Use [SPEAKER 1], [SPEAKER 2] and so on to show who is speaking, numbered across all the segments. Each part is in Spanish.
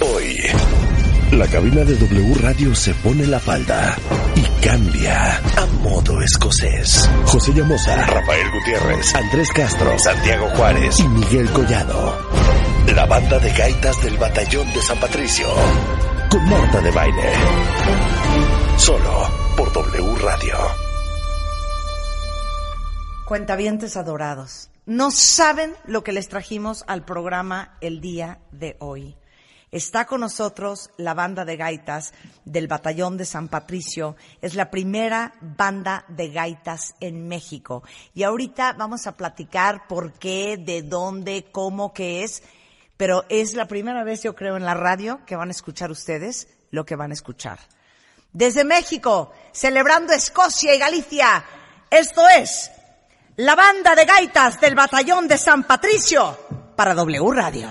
[SPEAKER 1] Hoy, la cabina de W Radio se pone la falda y cambia a modo escocés. José Llamosa, Rafael Gutiérrez, Andrés Castro, Santiago Juárez y Miguel Collado. La banda de gaitas del batallón de San Patricio. Con Marta de Baile. Solo por W Radio.
[SPEAKER 2] Cuentavientes adorados no saben lo que les trajimos al programa el día de hoy. Está con nosotros la banda de gaitas del Batallón de San Patricio. Es la primera banda de gaitas en México. Y ahorita vamos a platicar por qué, de dónde, cómo, qué es. Pero es la primera vez, yo creo, en la radio que van a escuchar ustedes lo que van a escuchar. Desde México, celebrando Escocia y Galicia, esto es la banda de gaitas del batallón de San Patricio para W Radio.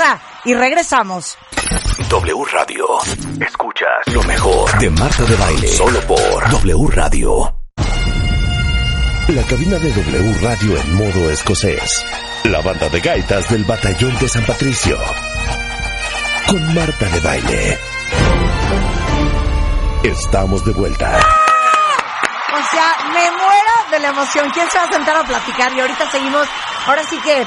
[SPEAKER 2] Pausa y regresamos.
[SPEAKER 1] W Radio. Escuchas lo mejor de Marta de Baile. Solo por W Radio. La cabina de W Radio en modo escocés. La banda de gaitas del batallón de San Patricio. Con Marta de Baile. Estamos de vuelta.
[SPEAKER 2] O sea, me muero de la emoción. ¿Quién se va a sentar a platicar? Y ahorita seguimos. Ahora sí que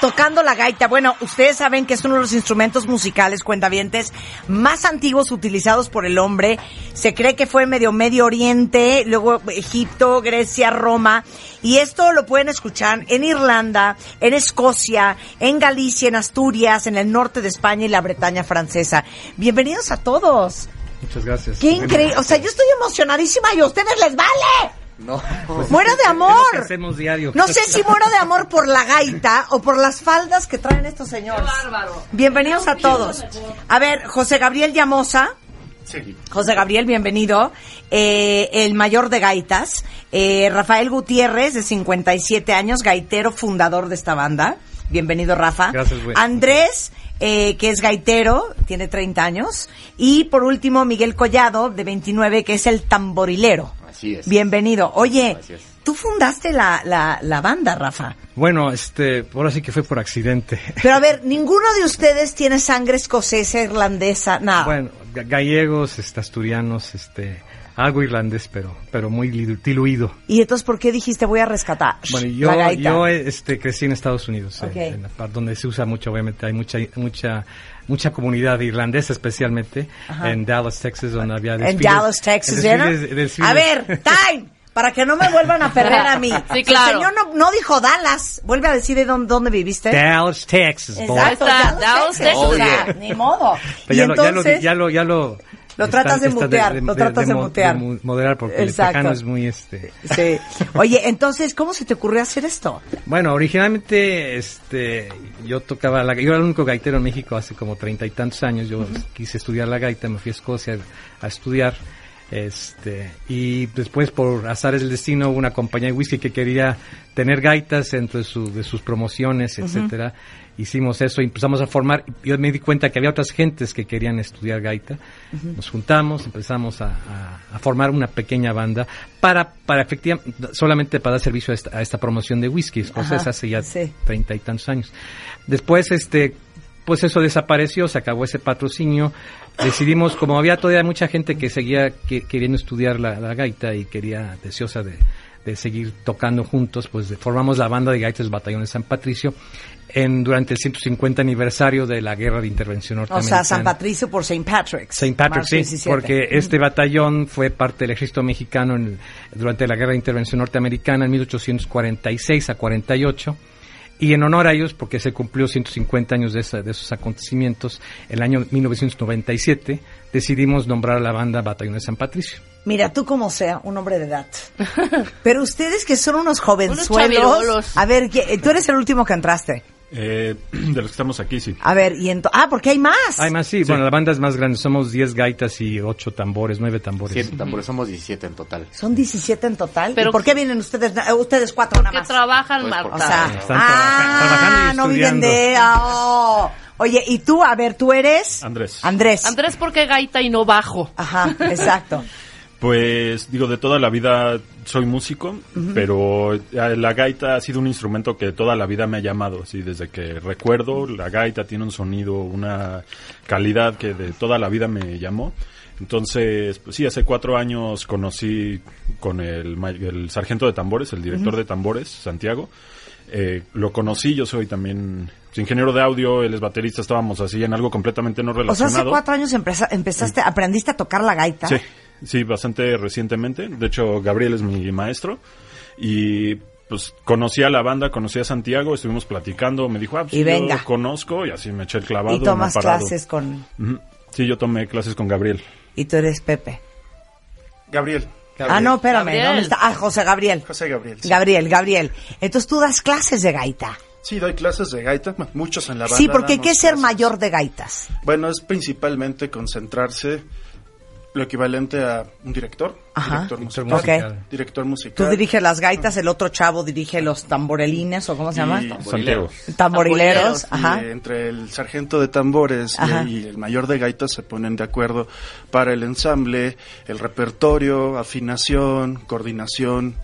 [SPEAKER 2] tocando la gaita. Bueno, ustedes saben que es uno de los instrumentos musicales cuentavientes más antiguos utilizados por el hombre. Se cree que fue medio Medio Oriente, luego Egipto, Grecia, Roma. Y esto lo pueden escuchar en Irlanda, en Escocia, en Galicia, en Asturias, en el norte de España y la Bretaña francesa. Bienvenidos a todos.
[SPEAKER 3] Muchas gracias.
[SPEAKER 2] Qué increíble. O sea, yo estoy emocionadísima y a ustedes les vale.
[SPEAKER 3] No.
[SPEAKER 2] muero de amor.
[SPEAKER 3] hacemos diario.
[SPEAKER 2] No sé si muero de amor por la gaita o por las faldas que traen estos señores. bárbaro. Bienvenidos a todos. A ver, José Gabriel Llamosa.
[SPEAKER 3] Sí.
[SPEAKER 2] José Gabriel, bienvenido. Eh, el mayor de gaitas. Eh, Rafael Gutiérrez, de 57 años, gaitero, fundador de esta banda. Bienvenido, Rafa.
[SPEAKER 3] Gracias, güey.
[SPEAKER 2] Andrés, eh, que es gaitero, tiene 30 años. Y por último, Miguel Collado, de 29, que es el tamborilero. Bienvenido. Oye, tú fundaste la, la, la, banda, Rafa.
[SPEAKER 3] Bueno, este, ahora sí que fue por accidente.
[SPEAKER 2] Pero a ver, ninguno de ustedes tiene sangre escocesa, irlandesa, nada.
[SPEAKER 3] Bueno, gallegos, este, asturianos, este, algo irlandés, pero, pero muy dilu- diluido.
[SPEAKER 2] ¿Y entonces por qué dijiste voy a rescatar
[SPEAKER 3] Bueno, yo,
[SPEAKER 2] la gaita?
[SPEAKER 3] yo este, crecí en Estados Unidos,
[SPEAKER 2] Ok.
[SPEAKER 3] en, en la parte donde se usa mucho, obviamente, hay mucha, mucha, mucha comunidad irlandesa, especialmente
[SPEAKER 2] Ajá.
[SPEAKER 3] en Dallas, Texas, donde había
[SPEAKER 2] en
[SPEAKER 3] desfiles-
[SPEAKER 2] Dallas, Texas, ¿vieron?
[SPEAKER 3] desfiles- desfiles-
[SPEAKER 2] A ver, time, para que no me vuelvan a perder a mí.
[SPEAKER 4] Sí, claro.
[SPEAKER 2] El señor no, no dijo Dallas. Vuelve a decir de dónde, dónde viviste.
[SPEAKER 3] Dallas, Texas.
[SPEAKER 2] Exacto, Dallas,
[SPEAKER 4] Dallas,
[SPEAKER 2] Texas.
[SPEAKER 4] Texas.
[SPEAKER 2] O sea,
[SPEAKER 5] Oye.
[SPEAKER 2] ni modo.
[SPEAKER 3] Pero
[SPEAKER 2] y
[SPEAKER 3] ya, lo, ya, lo,
[SPEAKER 2] entonces,
[SPEAKER 3] ya lo, ya lo,
[SPEAKER 2] Lo tratas de mutear, lo tratas de mutear.
[SPEAKER 3] mu- moderar porque
[SPEAKER 2] Exacto.
[SPEAKER 3] el tejano es muy este.
[SPEAKER 2] Sí. Oye, entonces, ¿cómo se te ocurrió hacer esto?
[SPEAKER 3] Bueno, originalmente, este, yo tocaba la, yo era el único gaitero en México hace como treinta y tantos años. Yo quise estudiar la gaita, me fui a Escocia a estudiar, este, y después por azares del destino hubo una compañía de whisky que quería tener gaitas dentro de, su, de sus promociones, etcétera. Hicimos eso empezamos a formar. Yo me di cuenta que había otras gentes que querían estudiar gaita. Nos juntamos, empezamos a, a- a formar una pequeña banda para, para efectivamente, solamente para dar servicio a esta, a esta promoción de whisky. Escocés hace ya
[SPEAKER 2] sí.
[SPEAKER 3] treinta y tantos años. Después, este, pues eso desapareció, se acabó ese patrocinio. Decidimos, como había todavía mucha gente que seguía que- queriendo estudiar la, la gaita y quería, deseosa de, de seguir tocando juntos, pues formamos la banda de gaitas Batallón de San Patricio en, durante el 150 aniversario de la Guerra de Intervención
[SPEAKER 2] O
[SPEAKER 3] Norteamericana.
[SPEAKER 2] sea, San Patricio por St. Patrick's.
[SPEAKER 3] St. Patrick,
[SPEAKER 2] Marzo
[SPEAKER 3] sí,
[SPEAKER 2] 17.
[SPEAKER 3] porque este batallón fue parte del ejército mexicano en el- durante la guerra de intervención norteamericana en 1846 a 48. Y en honor a ellos, porque se cumplió 150 años de, esa- de esos acontecimientos, el año 1997 decidimos nombrar a la banda Batallón de San Patricio.
[SPEAKER 2] Mira, tú como sea, un hombre de edad. Pero ustedes que son unos jovenzuelos.
[SPEAKER 4] chavirolos.
[SPEAKER 2] a ver, ¿qué- tú eres el último que entraste.
[SPEAKER 6] Eh, de los que estamos aquí, sí.
[SPEAKER 2] A ver, y ento- ah, porque hay más.
[SPEAKER 3] Hay más, sí, bueno, la banda es más grande, somos 10 gaitas y 8 tambores, 9 tambores.
[SPEAKER 5] Siete tambores, somos 17 en total.
[SPEAKER 2] Son 17 en total.
[SPEAKER 4] Pero-
[SPEAKER 2] ¿Y por qué vienen ustedes, eh, ustedes cuatro nada
[SPEAKER 4] Que
[SPEAKER 2] más?
[SPEAKER 4] trabajan,
[SPEAKER 5] Pues por-
[SPEAKER 2] O
[SPEAKER 4] Marta.
[SPEAKER 2] sea,
[SPEAKER 3] Están
[SPEAKER 2] ah,
[SPEAKER 3] trabaja- trabajando y
[SPEAKER 2] no viven de... oh. Oye, y tú, a ver, tú eres...
[SPEAKER 6] Andrés.
[SPEAKER 2] Andrés.
[SPEAKER 4] Andrés, ¿por qué gaita y no bajo?
[SPEAKER 2] Ajá, exacto.
[SPEAKER 6] Pues digo, de toda la vida soy músico, pero la gaita ha sido un instrumento que toda la vida me ha llamado, así desde que recuerdo, la gaita tiene un sonido, una calidad que de toda la vida me llamó. Entonces, pues sí, hace cuatro años conocí con el, el sargento de tambores, el director de tambores, Santiago. Eh, lo conocí, yo soy también ingeniero de audio, él es baterista, estábamos así en algo completamente no
[SPEAKER 2] O sea,
[SPEAKER 6] relacionado.
[SPEAKER 2] hace cuatro años empezaste, aprendiste a tocar la gaita.
[SPEAKER 6] Sí, sí, bastante recientemente. De hecho, Gabriel es mi maestro. Y pues conocí a la banda, conocí a Santiago, estuvimos platicando, me dijo, ah, pues
[SPEAKER 2] Y
[SPEAKER 6] yo
[SPEAKER 2] venga.
[SPEAKER 6] conozco, y así me eché el clavado.
[SPEAKER 2] Y tomas clases con...
[SPEAKER 6] Sí, yo tomé clases con Gabriel.
[SPEAKER 2] Y tú eres Pepe.
[SPEAKER 7] Gabriel.
[SPEAKER 2] Ah, no, espérame.
[SPEAKER 4] Gabriel.
[SPEAKER 2] ¿Dónde está? Ah, José Gabriel.
[SPEAKER 7] José Gabriel. sí.
[SPEAKER 2] Gabriel, Gabriel. Entonces tú das clases de gaita.
[SPEAKER 7] Sí, doy clases de gaita, muchos en la banda.
[SPEAKER 2] Sí, porque ¿qué es ser
[SPEAKER 7] clases.
[SPEAKER 2] mayor de gaitas?
[SPEAKER 7] Bueno, es principalmente concentrarse lo equivalente a un director,
[SPEAKER 2] Ajá.
[SPEAKER 7] director
[SPEAKER 3] Director
[SPEAKER 7] musical,
[SPEAKER 3] musical.
[SPEAKER 7] director
[SPEAKER 2] Tú
[SPEAKER 7] musical.
[SPEAKER 2] diriges las gaitas, el otro chavo dirige los tamborelines, ¿o cómo se llama? Tamborileros.
[SPEAKER 7] y,
[SPEAKER 2] Ajá.
[SPEAKER 7] eh, entre el sargento de tambores y, el mayor de gaitas se ponen de acuerdo para el ensamble, el repertorio, afinación, coordinación,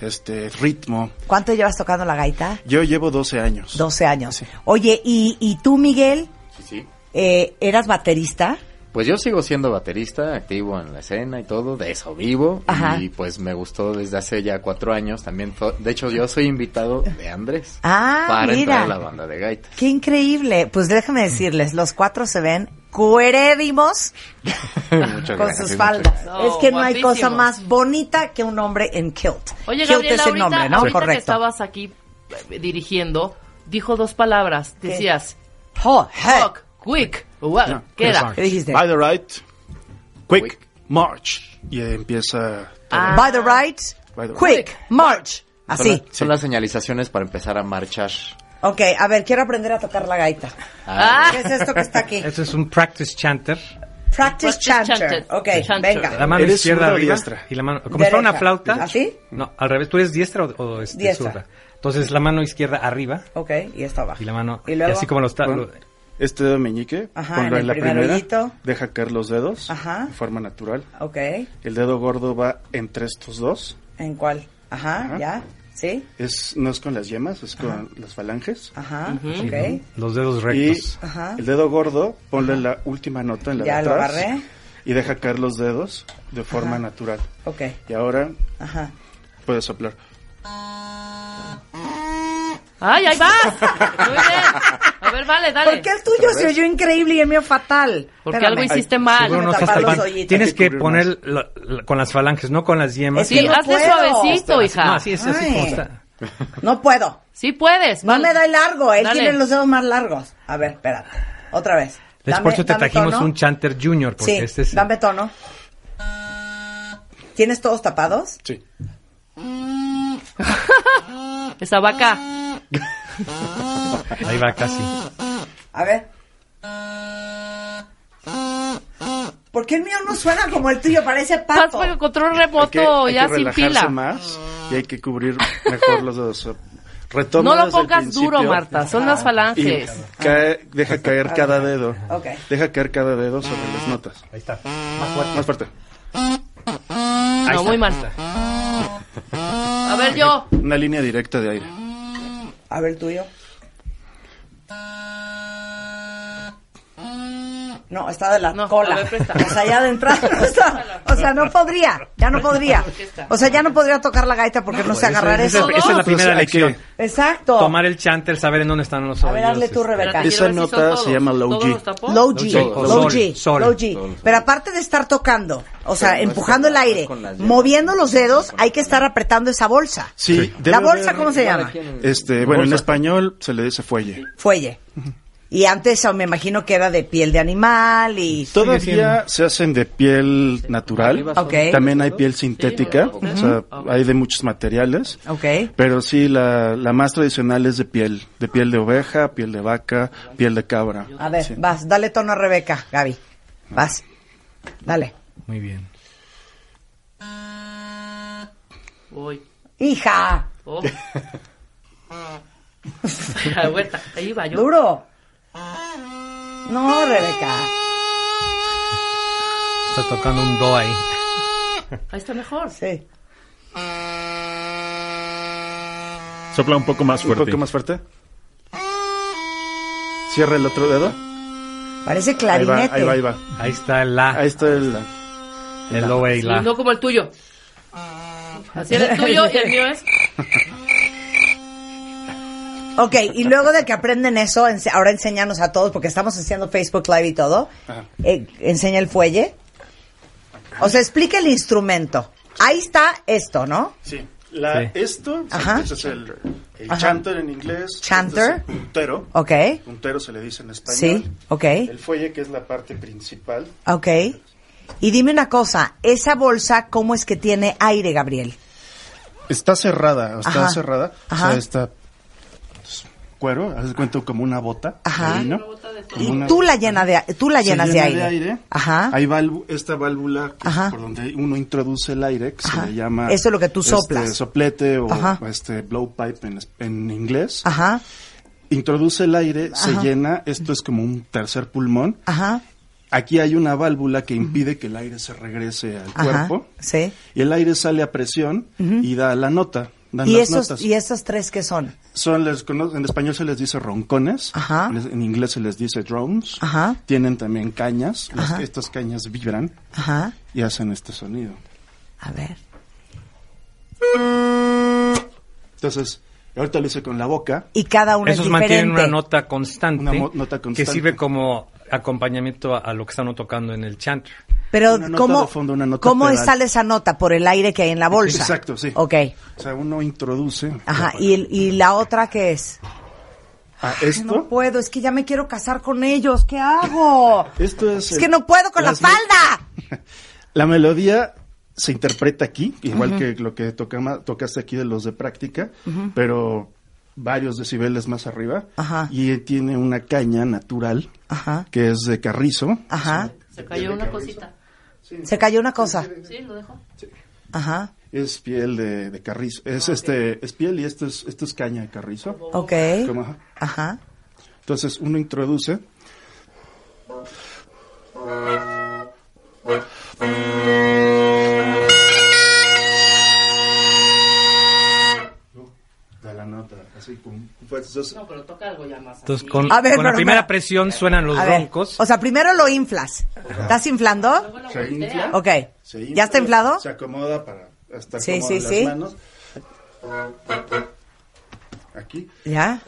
[SPEAKER 7] este ritmo.
[SPEAKER 2] ¿Cuánto llevas tocando la gaita?
[SPEAKER 7] Yo llevo 12 años.
[SPEAKER 2] 12 años. Oye, ¿y, y tú, Miguel,
[SPEAKER 5] Sí, sí.
[SPEAKER 2] eh, eras baterista?
[SPEAKER 5] Pues yo sigo siendo baterista, activo en la escena y todo, de eso vivo.
[SPEAKER 2] Ajá.
[SPEAKER 5] Y pues me gustó desde hace ya cuatro años también. De hecho, yo soy invitado de Andrés.
[SPEAKER 2] Ah,
[SPEAKER 5] para
[SPEAKER 2] mira.
[SPEAKER 5] entrar a la banda de gaitas.
[SPEAKER 2] Qué increíble. Pues déjame decirles, los cuatro se ven cuerédimos
[SPEAKER 5] Muchas
[SPEAKER 2] con
[SPEAKER 5] gracias,
[SPEAKER 2] sus faldas.
[SPEAKER 4] No,
[SPEAKER 2] es que no hay cosa más bonita que un hombre en kilt.
[SPEAKER 4] Oye,
[SPEAKER 2] kilt es el
[SPEAKER 4] ahorita,
[SPEAKER 2] nombre, ¿no?
[SPEAKER 4] ahorita que
[SPEAKER 2] Correcto.
[SPEAKER 4] estabas aquí eh, dirigiendo, dijo dos palabras.
[SPEAKER 2] ¿Qué?
[SPEAKER 4] Decías,
[SPEAKER 2] Oh,
[SPEAKER 4] talk, quick. What?
[SPEAKER 7] No,
[SPEAKER 4] ¿Qué era?
[SPEAKER 2] ¿Qué dijiste?
[SPEAKER 7] By the right, quick,
[SPEAKER 5] Quick.
[SPEAKER 7] march. Y empieza...
[SPEAKER 4] Ah.
[SPEAKER 2] By the right,
[SPEAKER 7] By the
[SPEAKER 2] quick, march.
[SPEAKER 5] Son,
[SPEAKER 2] Así.
[SPEAKER 5] la- son las señalizaciones para empezar a marchar.
[SPEAKER 2] Ok, a ver, quiero aprender a tocar la gaita.
[SPEAKER 4] Ah.
[SPEAKER 2] ¿Qué es esto que está aquí?
[SPEAKER 3] Eso es un practice chanter.
[SPEAKER 2] Practice
[SPEAKER 4] Practice
[SPEAKER 2] chanter.
[SPEAKER 4] chanter.
[SPEAKER 2] Ok,
[SPEAKER 4] Chanter.
[SPEAKER 2] venga.
[SPEAKER 3] La mano
[SPEAKER 7] ¿Eres
[SPEAKER 3] izquierda arriba
[SPEAKER 7] diestra?
[SPEAKER 3] y la mano como si fuera una flauta.
[SPEAKER 2] ¿Así?
[SPEAKER 3] No, al revés. ¿Tú eres diestra o, o este,
[SPEAKER 2] Diestra.
[SPEAKER 3] zurda? Entonces la mano izquierda arriba
[SPEAKER 2] Ok, y esto abajo.
[SPEAKER 3] y la mano
[SPEAKER 2] Y luego,
[SPEAKER 3] así como lo está. Lo-
[SPEAKER 7] este dedo meñique,
[SPEAKER 2] Ajá,
[SPEAKER 7] ponlo
[SPEAKER 2] en el
[SPEAKER 7] la
[SPEAKER 2] primer
[SPEAKER 7] primera, deja caer los dedos
[SPEAKER 2] Ajá.
[SPEAKER 7] de forma natural.
[SPEAKER 2] ok,
[SPEAKER 7] El dedo gordo va entre estos dos.
[SPEAKER 2] ¿en cuál? Ajá,
[SPEAKER 7] Ajá.
[SPEAKER 2] ya, ¿sí?
[SPEAKER 7] Es, no es con las yemas, es con las falanges.
[SPEAKER 2] Ajá,
[SPEAKER 4] Ujú.
[SPEAKER 2] ok.
[SPEAKER 3] los dedos
[SPEAKER 7] Y
[SPEAKER 3] rectos.
[SPEAKER 2] Ajá.
[SPEAKER 7] el dedo gordo, ponle la última nota en la
[SPEAKER 2] Ya
[SPEAKER 7] de
[SPEAKER 2] lo agarré.
[SPEAKER 7] y deja caer los dedos de forma natural.
[SPEAKER 2] Ok.
[SPEAKER 7] Y ahora
[SPEAKER 2] Ajá.
[SPEAKER 7] puedes soplar.
[SPEAKER 4] ¡Ay, ahí vas! Muy bien. A ver, vale, dale.
[SPEAKER 2] ¿Por qué el tuyo se oyó increíble y el mío fatal?
[SPEAKER 4] Porque
[SPEAKER 2] Espérame.
[SPEAKER 4] algo hiciste mal.
[SPEAKER 3] No
[SPEAKER 2] los.
[SPEAKER 3] Tienes
[SPEAKER 7] Hay que
[SPEAKER 3] poner la- la- con las falanges, no con las yemas.
[SPEAKER 2] Es
[SPEAKER 4] Sí,
[SPEAKER 2] que no
[SPEAKER 4] hazle
[SPEAKER 2] puedo.
[SPEAKER 4] suavecito, hija.
[SPEAKER 3] No, así es, así
[SPEAKER 2] Ay.
[SPEAKER 3] como está.
[SPEAKER 2] No puedo.
[SPEAKER 4] Sí puedes.
[SPEAKER 2] No me da el largo. Él
[SPEAKER 4] Dale.
[SPEAKER 2] tiene los dedos más largos. A ver, espérate. Otra vez.
[SPEAKER 3] Les
[SPEAKER 2] Dame-
[SPEAKER 3] por eso te trajimos
[SPEAKER 2] tono.
[SPEAKER 3] un Chanter Junior, porque
[SPEAKER 2] Sí,
[SPEAKER 3] este es...
[SPEAKER 2] dame tono. ¿Tienes todos tapados?
[SPEAKER 7] Sí.
[SPEAKER 4] Esa vaca.
[SPEAKER 3] Ahí va casi.
[SPEAKER 2] A ver. ¿Por qué el mío no suena como el tuyo? Parece pato.
[SPEAKER 4] con el control
[SPEAKER 7] Hay
[SPEAKER 4] remoto
[SPEAKER 7] que, hay
[SPEAKER 4] ya
[SPEAKER 7] que
[SPEAKER 4] sin
[SPEAKER 7] relajarse
[SPEAKER 4] pila.
[SPEAKER 7] más y hay que cubrir mejor los dedos. Retoma
[SPEAKER 4] No lo pongas duro, Marta. Son las
[SPEAKER 7] Y
[SPEAKER 4] falanges.
[SPEAKER 7] cae- deja caer cada dedo. Deja caer cada dedo sobre las notas.
[SPEAKER 3] Ahí está.
[SPEAKER 7] Más fuerte.
[SPEAKER 4] No, muy mal. A ver, yo.
[SPEAKER 7] Una línea directa de aire.
[SPEAKER 2] A ver tuyo. No, está de la
[SPEAKER 4] No,
[SPEAKER 2] cola.
[SPEAKER 4] a ver.
[SPEAKER 2] O sea, ya de entrada no está. O sea, no podría. Ya no podría. O sea, ya no podría tocar la gaita porque no sé agarrar
[SPEAKER 3] esa,
[SPEAKER 2] eso.
[SPEAKER 3] esa es la primera
[SPEAKER 7] que-
[SPEAKER 3] lección.
[SPEAKER 2] Exacto.
[SPEAKER 3] Tomar el Chanter, saber en dónde están los
[SPEAKER 2] A
[SPEAKER 3] hoyos.
[SPEAKER 2] ver, hazle tú,
[SPEAKER 3] este.
[SPEAKER 2] Rebeca.
[SPEAKER 7] Esa nota se llama low
[SPEAKER 4] ¿Todos
[SPEAKER 7] G.
[SPEAKER 2] Low G, low G,
[SPEAKER 3] sol.
[SPEAKER 2] low G.
[SPEAKER 5] Sol.
[SPEAKER 2] Pero aparte de estar tocando, o sea,
[SPEAKER 5] no
[SPEAKER 2] empujando el aire, moviendo los dedos, hay que estar apretando esa bolsa.
[SPEAKER 7] Sí,
[SPEAKER 2] ¿La bolsa cómo se llama?
[SPEAKER 7] Este, bueno, en español se le dice fuelle.
[SPEAKER 2] Fuelle. Y antes oh, me imagino que era de piel de animal y...
[SPEAKER 7] Todavía se hacen de piel natural.
[SPEAKER 2] Ok.
[SPEAKER 7] También hay piel sintética. O sea, hay de muchos materiales.
[SPEAKER 2] Ok.
[SPEAKER 7] Pero sí, la, la más tradicional es de piel. De piel de oveja, piel de vaca, piel de cabra.
[SPEAKER 2] A ver,
[SPEAKER 7] Sí.
[SPEAKER 2] vas, dale tono a Rebeca, Gaby. Vas. Dale.
[SPEAKER 3] Muy bien.
[SPEAKER 4] Voy.
[SPEAKER 2] Hija,
[SPEAKER 4] Oh. A vuelta. Ahí va yo.
[SPEAKER 2] duro. No, Rebeca.
[SPEAKER 3] Está tocando un do ahí.
[SPEAKER 4] Ahí está mejor.
[SPEAKER 2] Sí.
[SPEAKER 6] Sopla un poco más
[SPEAKER 7] Un
[SPEAKER 6] fuerte.
[SPEAKER 7] poco más fuerte. Cierra el otro dedo.
[SPEAKER 2] Parece
[SPEAKER 7] Ahí va,
[SPEAKER 2] clarinete.
[SPEAKER 7] ahí va, ahí va.
[SPEAKER 3] Ahí está el la,
[SPEAKER 7] Ahí está el...
[SPEAKER 3] el do y
[SPEAKER 4] Sí,
[SPEAKER 3] la.
[SPEAKER 4] no como el tuyo. Así era el tuyo y el mío es.
[SPEAKER 2] Ok, y luego de que aprenden eso, ense- ahora enséñanos a todos, porque estamos haciendo Facebook Live y todo.
[SPEAKER 7] Ajá.
[SPEAKER 2] Eh, enseña el fuelle. O sea, explica el instrumento. Ahí está esto, ¿no?
[SPEAKER 7] Sí. La,
[SPEAKER 3] Sí.
[SPEAKER 7] Esto,
[SPEAKER 2] Ajá.
[SPEAKER 7] es el, chanter en inglés.
[SPEAKER 2] Chanter.
[SPEAKER 7] Este es el puntero.
[SPEAKER 2] Ok.
[SPEAKER 7] Puntero se le dice en español.
[SPEAKER 2] Sí, ok.
[SPEAKER 7] El fuelle, que es la parte principal.
[SPEAKER 2] Ok. Y dime una cosa, esa bolsa, ¿cómo es que tiene aire, Gabriel?
[SPEAKER 7] Está cerrada, está
[SPEAKER 2] Ajá.
[SPEAKER 7] cerrada.
[SPEAKER 2] Ajá.
[SPEAKER 7] O sea, está cuero, haz de cuenta como una bota.
[SPEAKER 2] Ajá.
[SPEAKER 7] de
[SPEAKER 2] Y
[SPEAKER 7] una-
[SPEAKER 2] tú la, llena de, tú la
[SPEAKER 7] se
[SPEAKER 2] llenas
[SPEAKER 7] llena
[SPEAKER 2] de aire. Ajá.
[SPEAKER 7] Hay valvu- esta válvula que
[SPEAKER 2] Ajá.
[SPEAKER 7] por donde uno introduce el aire, que
[SPEAKER 2] Ajá.
[SPEAKER 7] se le llama...
[SPEAKER 2] Eso es lo que tú
[SPEAKER 7] este,
[SPEAKER 2] soplas.
[SPEAKER 7] soplete o
[SPEAKER 2] Ajá.
[SPEAKER 7] este blowpipe en, en inglés.
[SPEAKER 2] Ajá.
[SPEAKER 7] Introduce el aire, se llena, esto es como un tercer pulmón.
[SPEAKER 2] Ajá.
[SPEAKER 7] Aquí hay una válvula que impide que el aire se regrese al
[SPEAKER 2] Ajá.
[SPEAKER 7] cuerpo.
[SPEAKER 2] Sí.
[SPEAKER 7] Y el aire sale a presión y da la nota. Dan
[SPEAKER 2] ¿Y
[SPEAKER 7] las
[SPEAKER 2] esos,
[SPEAKER 7] notas.
[SPEAKER 2] ¿Y esos tres qué son?
[SPEAKER 7] Son, les en español se les dice roncones,
[SPEAKER 2] Ajá.
[SPEAKER 7] en, inglés se les dice drones,
[SPEAKER 2] Ajá.
[SPEAKER 7] tienen también cañas, las- estas cañas vibran
[SPEAKER 2] Ajá.
[SPEAKER 7] y hacen este sonido.
[SPEAKER 2] A ver.
[SPEAKER 7] Entonces, ahorita lo hice con la boca,
[SPEAKER 2] Y cada uno
[SPEAKER 3] Esos
[SPEAKER 2] es
[SPEAKER 3] mantienen
[SPEAKER 2] diferente.
[SPEAKER 3] una nota constante,
[SPEAKER 7] Una nota
[SPEAKER 3] que
[SPEAKER 7] constante.
[SPEAKER 3] sirve como acompañamiento a, a lo que están tocando en el chanter.
[SPEAKER 2] Pero ¿cómo,
[SPEAKER 7] fondo, una nota
[SPEAKER 2] ¿cómo sale esa nota? ¿Por el aire que hay en la bolsa?
[SPEAKER 7] Exacto, sí.
[SPEAKER 2] Ok.
[SPEAKER 7] o sea, uno introduce.
[SPEAKER 2] Ajá. ¿Y, el- y la otra qué es?
[SPEAKER 7] Ah,
[SPEAKER 2] No
[SPEAKER 7] esto,
[SPEAKER 2] puedo, es que ya me quiero casar con ellos. ¿Qué hago?
[SPEAKER 7] esto es...
[SPEAKER 2] Es
[SPEAKER 7] el-
[SPEAKER 2] que no puedo con la falda.
[SPEAKER 7] La melodía se interpreta aquí, igual que lo que tocama- tocaste aquí de los de práctica, pero varios decibeles más arriba.
[SPEAKER 2] Ajá.
[SPEAKER 7] Y tiene una caña natural
[SPEAKER 2] Ajá.
[SPEAKER 7] que es de carrizo.
[SPEAKER 2] Ajá.
[SPEAKER 4] Se cayó una cosita.
[SPEAKER 2] Se cayó una cosa.
[SPEAKER 4] Sí, lo dejo.
[SPEAKER 2] Ajá.
[SPEAKER 7] Es piel de, de carrizo. Es este, es piel y esto es, esto es caña de carrizo.
[SPEAKER 2] Ok.
[SPEAKER 7] Como, ajá.
[SPEAKER 2] Ajá.
[SPEAKER 7] Entonces uno introduce. Así con fuerzas.
[SPEAKER 4] No, pero toca algo ya más.
[SPEAKER 3] Entonces, con,
[SPEAKER 2] A ver,
[SPEAKER 3] con la primera presión suenan los roncos.
[SPEAKER 2] o sea, primero lo inflas. ¿Estás inflando?
[SPEAKER 4] Luego lo
[SPEAKER 7] Se infla.
[SPEAKER 2] Ok.
[SPEAKER 7] se infla,
[SPEAKER 2] ¿Ya está inflado?
[SPEAKER 7] Se acomoda para estar
[SPEAKER 2] Sí,
[SPEAKER 7] cómodo
[SPEAKER 2] sí,
[SPEAKER 7] en las
[SPEAKER 2] sí.
[SPEAKER 7] manos. Aquí.
[SPEAKER 2] ¿Ya?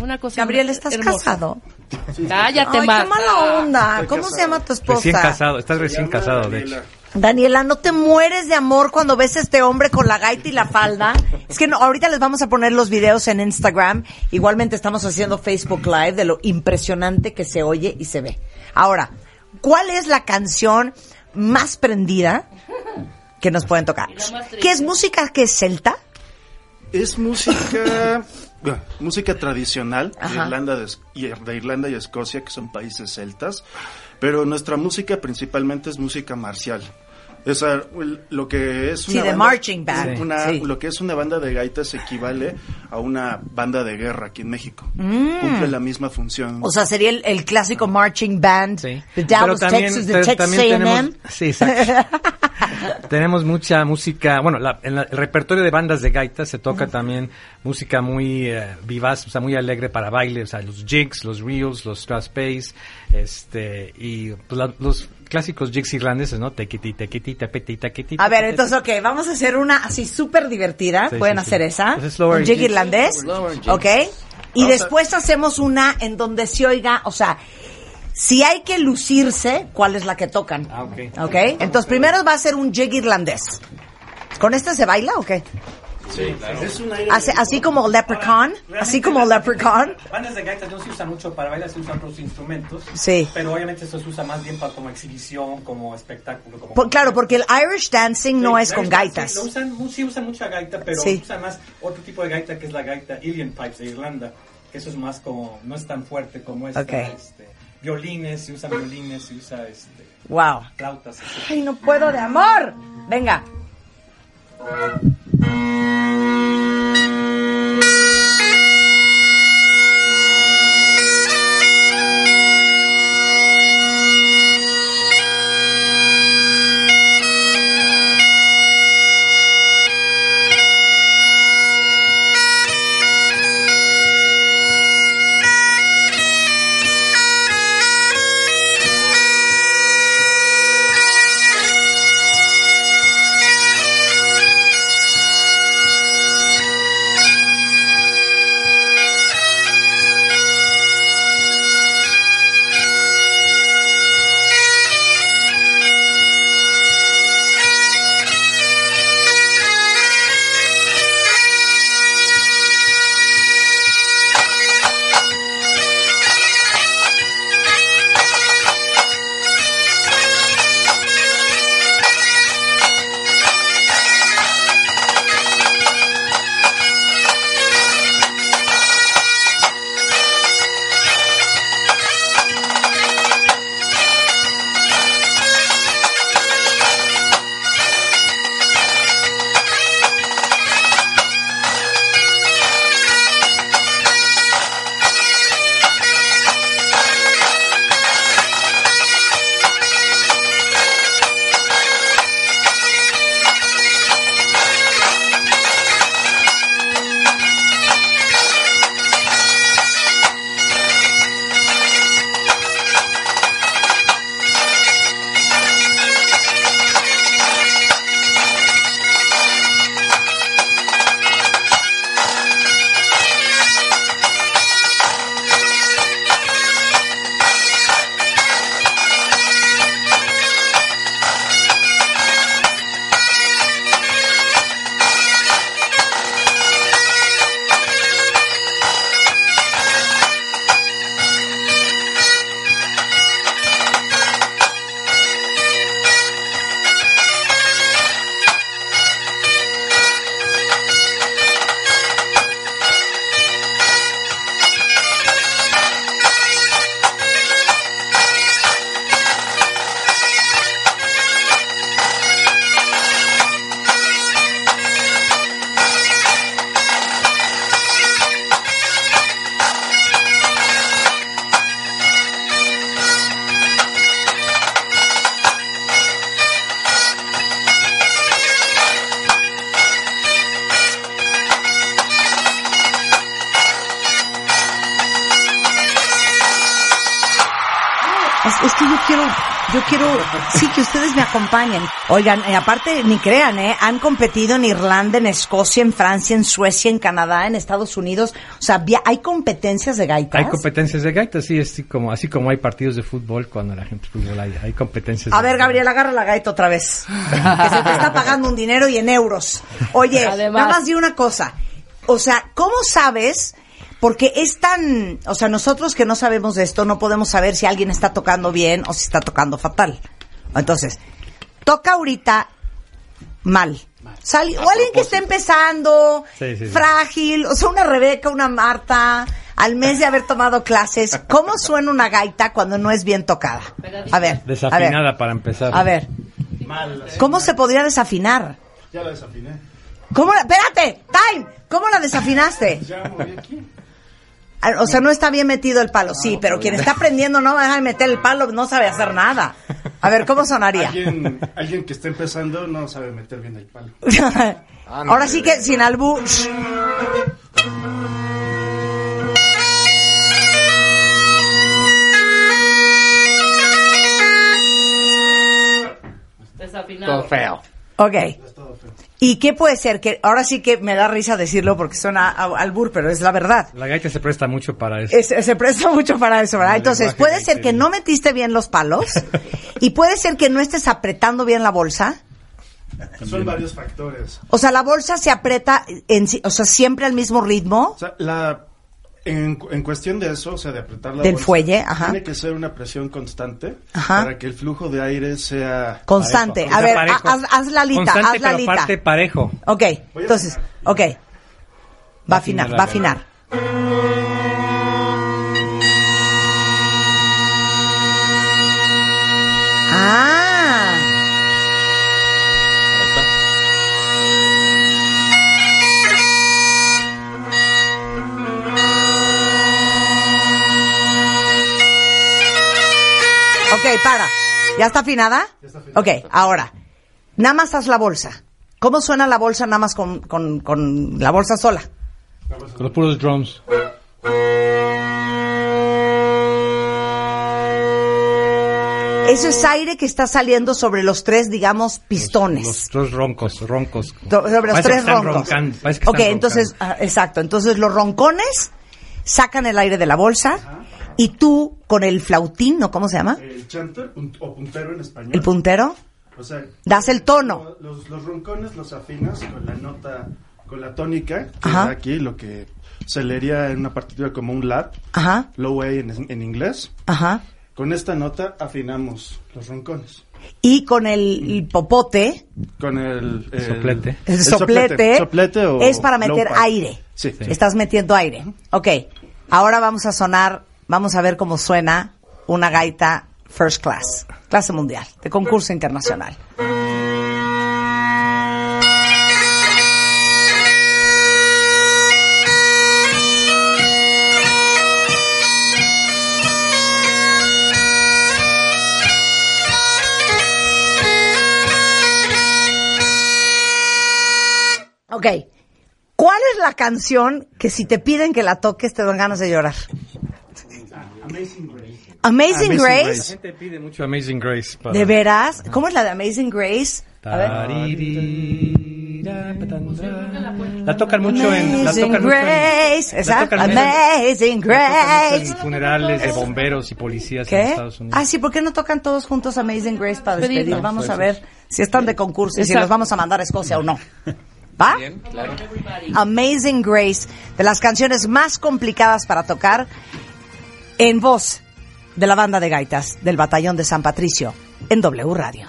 [SPEAKER 4] Una cosa
[SPEAKER 2] Gabriel, ¿estás
[SPEAKER 4] hermosa.
[SPEAKER 2] casado?
[SPEAKER 4] Cállate,
[SPEAKER 2] Ay, qué mala onda. ¿Cómo se llama tu esposa?
[SPEAKER 3] Recién casado, estás recién casado, de hecho.
[SPEAKER 2] Daniela, ¿no te mueres de amor cuando ves a este hombre con la gaita y la falda? Es que no, ahorita les vamos a poner los videos en Instagram. Igualmente estamos haciendo Facebook Live de lo impresionante que se oye y se ve. Ahora, ¿cuál es la canción más prendida que nos pueden tocar? ¿Qué es música que es celta?
[SPEAKER 7] Es música, música tradicional de. Irlanda, de, de Irlanda y Escocia, que son países celtas, pero nuestra música principalmente es música marcial. Esa, el- lo que es
[SPEAKER 2] Sí,
[SPEAKER 7] una
[SPEAKER 2] de
[SPEAKER 7] banda-
[SPEAKER 2] marching band.
[SPEAKER 7] una-
[SPEAKER 2] Sí.
[SPEAKER 7] Lo que es una banda de gaitas equivale a una banda de guerra aquí en México. Cumple la misma función.
[SPEAKER 2] Mm. O sea, sería el, el clásico marching band
[SPEAKER 3] Sí.
[SPEAKER 2] de Dallas,
[SPEAKER 3] también,
[SPEAKER 2] Texas, de
[SPEAKER 3] te-
[SPEAKER 2] Texas
[SPEAKER 3] tenemos, sí, exacto. tenemos mucha música, bueno, la- en la- el repertorio de bandas de gaita se toca también música muy eh, vivaz, o sea, muy alegre para baile, o sea, los jigs, los reels, los strass bass, este, y pues, la- los clásicos jigs irlandeses, ¿no? Tequiti, tequiti, tequiti.
[SPEAKER 2] A ver, entonces, ok, vamos a hacer una así súper divertida.
[SPEAKER 3] Sí,
[SPEAKER 2] Pueden
[SPEAKER 3] sí,
[SPEAKER 2] hacer
[SPEAKER 3] sí.
[SPEAKER 2] esa.
[SPEAKER 3] Pues es
[SPEAKER 2] un jig irlandés. Ok. Y
[SPEAKER 7] Vamos a-
[SPEAKER 2] después hacemos una en donde se oiga, o sea, si hay que lucirse, ¿cuál es la que tocan?
[SPEAKER 3] Ah, ok.
[SPEAKER 2] Ok. Entonces, primero va a ser un jig irlandés. ¿Con este se baila o qué?
[SPEAKER 7] Es un aire
[SPEAKER 2] Así, así como Leprechaun. Así como Leprechaun.
[SPEAKER 3] Bandas de gaita no se usan mucho para bailar, se usan otros instrumentos.
[SPEAKER 2] Sí.
[SPEAKER 3] Pero obviamente eso se usa más bien para como exhibición, como espectáculo. Como
[SPEAKER 2] Por- claro, porque el Irish dancing no es con gaitas.
[SPEAKER 3] Sí, lo usan, sí usan mucha gaita, pero
[SPEAKER 2] Sí.
[SPEAKER 3] usan más otro tipo de gaita que es la gaita Ilian Pipes de Irlanda, que eso es más como, no es tan fuerte como esta. Este, violines, se usan violines, se usa este,
[SPEAKER 2] Wow.
[SPEAKER 3] flautas.
[SPEAKER 2] Ay, no puedo de amor. Venga. Yeah. Acompañen. Oigan, y aparte, ni crean, ¿eh? Han competido en Irlanda, en Escocia, en Francia, en Suecia, en Canadá, en Estados Unidos. O sea, hay competencias de gaitas.
[SPEAKER 3] Hay competencias de gaitas, sí, así como, así como hay partidos de fútbol cuando la gente fútbol hay, hay competencias.
[SPEAKER 2] A
[SPEAKER 3] de-
[SPEAKER 2] ver, Gabriel, agarra la gaita otra vez. Que se te está pagando un dinero y en euros. Oye,
[SPEAKER 4] Además.
[SPEAKER 2] nada más di una cosa. O sea, ¿cómo sabes? Porque es tan... O sea, nosotros que no sabemos de esto, no podemos saber si alguien está tocando bien o si está tocando fatal. Entonces, toca ahorita mal. Sal- o alguien que esté empezando,
[SPEAKER 3] Sí, sí, sí.
[SPEAKER 2] frágil, o sea, una Rebeca, una Marta, al mes de haber tomado clases. ¿Cómo suena una gaita cuando no es bien tocada? A ver. a ver.
[SPEAKER 3] Desafinada para empezar.
[SPEAKER 2] A ver, ¿cómo se podría desafinar?
[SPEAKER 7] Ya la desafiné.
[SPEAKER 2] ¿Cómo la, espérate, time, ¿cómo la desafinaste?
[SPEAKER 7] Ya moví aquí.
[SPEAKER 2] Ah, O sea, no está bien metido el palo, sí, pero quien está aprendiendo no va a dejar de meter el palo, no sabe hacer nada. A ver, ¿cómo sonaría?
[SPEAKER 7] Alguien, alguien que está empezando no sabe meter bien el palo.
[SPEAKER 2] Ahora sí que sin albur.
[SPEAKER 4] Desafinado.
[SPEAKER 5] Todo feo.
[SPEAKER 2] Ok. ¿Y qué puede ser? Que ahora sí que me da risa decirlo porque suena a- albur, pero es la verdad.
[SPEAKER 3] La gaita se presta mucho para eso.
[SPEAKER 2] Es- se presta mucho para eso, ¿verdad?
[SPEAKER 3] El
[SPEAKER 2] Entonces, puede ser que no metiste bien los palos y puede ser que no estés apretando bien la bolsa.
[SPEAKER 7] Son varios factores.
[SPEAKER 2] O sea, la bolsa se aprieta en, o sea, siempre al mismo ritmo.
[SPEAKER 7] O sea, la, en, en cuestión de eso, o sea, de apretar la
[SPEAKER 2] Del
[SPEAKER 7] bolsa,
[SPEAKER 2] fuelle, ajá.
[SPEAKER 7] Tiene que ser una presión constante
[SPEAKER 2] Ajá.
[SPEAKER 7] para que el flujo de aire sea
[SPEAKER 2] Constante.
[SPEAKER 3] Parejo.
[SPEAKER 2] A ver,
[SPEAKER 3] parejo.
[SPEAKER 2] haz, haz la lita,
[SPEAKER 3] Constante,
[SPEAKER 2] haz la
[SPEAKER 3] pero
[SPEAKER 2] lita.
[SPEAKER 3] aparte parejo.
[SPEAKER 2] Ok, entonces, ok. Va a afinar, va a afinar. Ah, ok, para. ¿Ya está afinada? Ok, ahora. Nada más haz la bolsa. ¿Cómo suena la bolsa nada más con, con, con la bolsa sola?
[SPEAKER 3] Con los puros drums.
[SPEAKER 2] Eso es aire que está saliendo sobre los tres, digamos, pistones.
[SPEAKER 3] Los tres roncos, roncos.
[SPEAKER 2] Do- sobre los
[SPEAKER 3] Parece que
[SPEAKER 2] tres
[SPEAKER 3] están
[SPEAKER 2] roncos.
[SPEAKER 3] roncando, que
[SPEAKER 2] ok,
[SPEAKER 3] están
[SPEAKER 2] entonces, ah, exacto. Entonces los roncones sacan el aire de la bolsa y tú con el flautín, ¿no? ¿Cómo se llama?
[SPEAKER 7] el chanter pun- o puntero en español.
[SPEAKER 2] El puntero.
[SPEAKER 7] O sea,
[SPEAKER 2] Das el tono.
[SPEAKER 7] Los, los roncones los afinas con la nota, con la tónica, que
[SPEAKER 2] Ajá.
[SPEAKER 7] aquí lo que se leería en una partitura como un lat,
[SPEAKER 2] Ajá,
[SPEAKER 7] low A en, en inglés.
[SPEAKER 2] ajá.
[SPEAKER 7] Con esta nota afinamos los roncones.
[SPEAKER 2] Y con el, el popote,
[SPEAKER 7] Con el, el-
[SPEAKER 3] Soplete.
[SPEAKER 2] el, soplete,
[SPEAKER 7] soplete o
[SPEAKER 2] es para meter aire.
[SPEAKER 7] Sí.
[SPEAKER 2] Estás metiendo aire. Ok, ahora vamos a sonar, vamos a ver cómo suena una gaita first class, clase mundial, de concurso internacional. Ok, ¿cuál es la canción que si te piden que la toques te dan ganas de llorar? Amazing Grace.
[SPEAKER 7] Amazing
[SPEAKER 3] La
[SPEAKER 7] Grace.
[SPEAKER 3] gente pide mucho Amazing Grace. para-
[SPEAKER 2] ¿De veras? ¿Cómo es la de Amazing Grace? A ver.
[SPEAKER 3] La tocan mucho en... La
[SPEAKER 2] Amazing
[SPEAKER 3] mucho en-
[SPEAKER 2] Grace.
[SPEAKER 3] la tocan mucho en-
[SPEAKER 2] Amazing
[SPEAKER 3] la tocan mucho
[SPEAKER 2] Grace.
[SPEAKER 3] en funerales de bomberos y policías en
[SPEAKER 2] ¿Qué?
[SPEAKER 3] Estados Unidos.
[SPEAKER 2] Ah, sí, ¿por qué no tocan todos juntos Amazing Grace para despedir?
[SPEAKER 4] Pedirla.
[SPEAKER 2] Vamos a ver si están de concurso y si los vamos a mandar a Escocia o no. ¿Va?
[SPEAKER 5] Bien, claro.
[SPEAKER 2] Amazing Grace, de las canciones más complicadas para tocar, en voz de la banda de gaitas del Batallón de San Patricio, en W Radio.